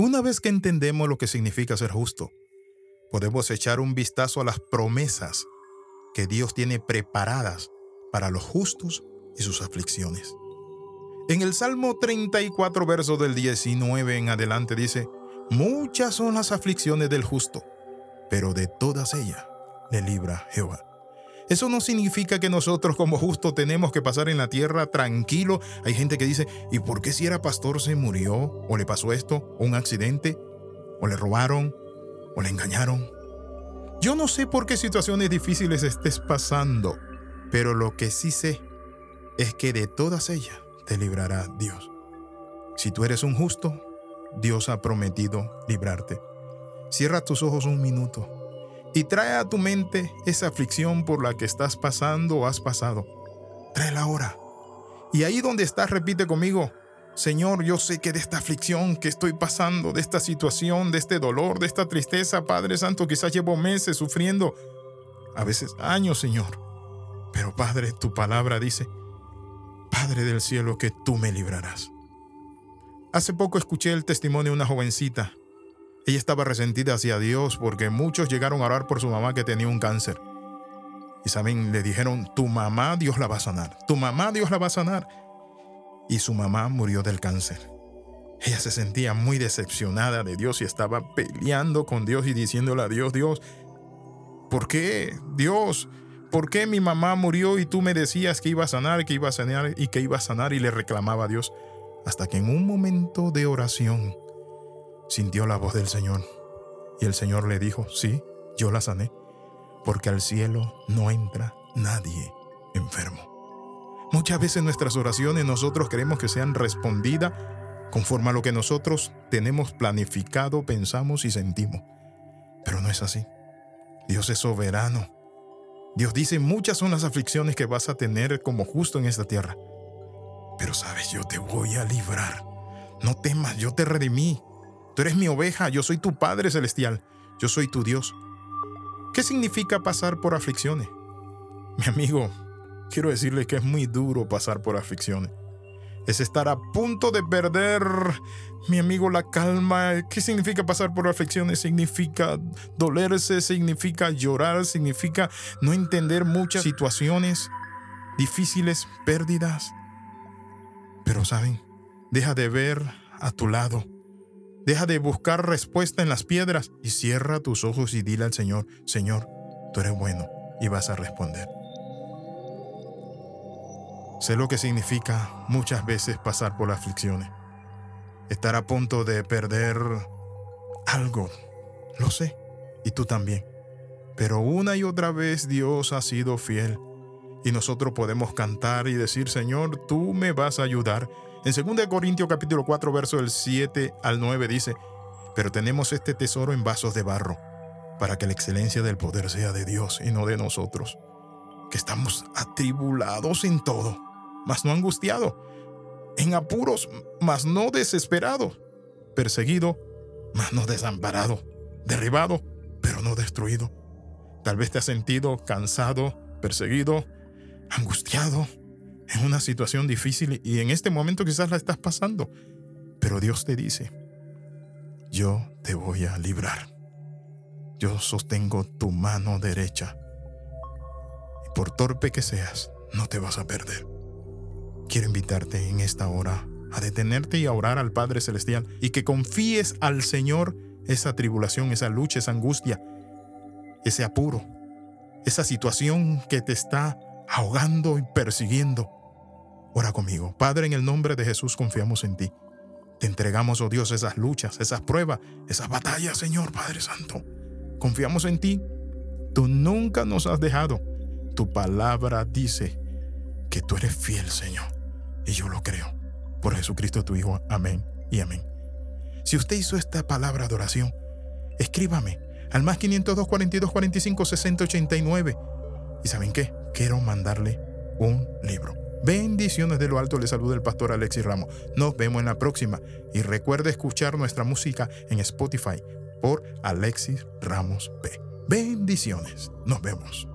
Una vez que entendemos lo que significa ser justo, podemos echar un vistazo a las promesas que Dios tiene preparadas para los justos y sus aflicciones. En el Salmo 34, verso del 19 en adelante dice, Muchas son las aflicciones del justo, pero de todas ellas le libra Jehová. Eso no significa que nosotros como justos tenemos que pasar en la tierra tranquilo. Hay gente que dice, ¿y por qué si era pastor se murió? ¿O le pasó esto? ¿O un accidente? ¿O le robaron? ¿O le engañaron? Yo no sé por qué situaciones difíciles estés pasando, pero lo que sí sé es que de todas ellas te librará Dios. Si tú eres un justo, Dios ha prometido librarte. Cierra tus ojos un minuto y trae a tu mente esa aflicción por la que estás pasando o has pasado. Tráela ahora. Y ahí donde estás, repite conmigo, Señor, yo sé que de esta aflicción que estoy pasando, de esta situación, de este dolor, de esta tristeza, Padre Santo, quizás llevo meses sufriendo, a veces años, Señor. Pero Padre, tu palabra dice, Padre del cielo, que tú me librarás. Hace poco escuché el testimonio de una jovencita ella estaba resentida hacia Dios porque muchos llegaron a orar por su mamá que tenía un cáncer. Y saben, le dijeron, tu mamá Dios la va a sanar, tu mamá Dios la va a sanar. Y su mamá murió del cáncer. Ella se sentía muy decepcionada de Dios y estaba peleando con Dios y diciéndole a Dios, Dios, ¿por qué? Dios, ¿por qué mi mamá murió y tú me decías que iba a sanar, que iba a sanar y que iba a sanar? Y le reclamaba a Dios. Hasta que en un momento de oración, sintió la voz del Señor. Y el Señor le dijo, sí, yo la sané, porque al cielo no entra nadie enfermo. Muchas veces nuestras oraciones nosotros queremos que sean respondidas conforme a lo que nosotros tenemos planificado, pensamos y sentimos. Pero no es así. Dios es soberano. Dios dice, muchas son las aflicciones que vas a tener como justo en esta tierra. Pero sabes, yo te voy a librar. No temas, yo te redimí. Tú eres mi oveja, yo soy tu Padre Celestial, yo soy tu Dios. ¿Qué significa pasar por aflicciones? Mi amigo, quiero decirle que es muy duro pasar por aflicciones. Es estar a punto de perder, mi amigo, la calma. ¿Qué significa pasar por aflicciones? Significa dolerse, significa llorar, significa no entender muchas situaciones difíciles, pérdidas. Pero, ¿saben? Deja de ver a tu lado Deja de buscar respuesta en las piedras y cierra tus ojos y dile al Señor, Señor, tú eres bueno y vas a responder. Sé lo que significa muchas veces pasar por aflicciones. Estar a punto de perder algo. Lo sé. Y tú también. Pero una y otra vez Dios ha sido fiel. Y nosotros podemos cantar y decir, Señor, tú me vas a ayudar en 2 Corintios capítulo 4, verso del 7 al 9 dice, pero tenemos este tesoro en vasos de barro, para que la excelencia del poder sea de Dios y no de nosotros, que estamos atribulados en todo, mas no angustiados, en apuros, mas no desesperados, perseguido, mas no desamparado, derribado, pero no destruido. Tal vez te has sentido cansado, perseguido, angustiado, en una situación difícil y en este momento quizás la estás pasando. Pero Dios te dice, yo te voy a librar. Yo sostengo tu mano derecha. Y por torpe que seas, no te vas a perder. Quiero invitarte en esta hora a detenerte y a orar al Padre Celestial y que confíes al Señor esa tribulación, esa lucha, esa angustia, ese apuro, esa situación que te está ahogando y persiguiendo. Ora conmigo. Padre, en el nombre de Jesús confiamos en ti. Te entregamos, oh Dios, esas luchas, esas pruebas, esas batallas, Señor Padre Santo. Confiamos en ti. Tú nunca nos has dejado. Tu palabra dice que tú eres fiel, Señor. Y yo lo creo. Por Jesucristo tu Hijo. Amén y amén. Si usted hizo esta palabra de oración, escríbame al más 502 42 45 60 89. ¿Y saben qué? Quiero mandarle un libro. Bendiciones de lo alto, le saluda el pastor Alexis Ramos. Nos vemos en la próxima y recuerde escuchar nuestra música en Spotify por Alexis Ramos P. Bendiciones, nos vemos.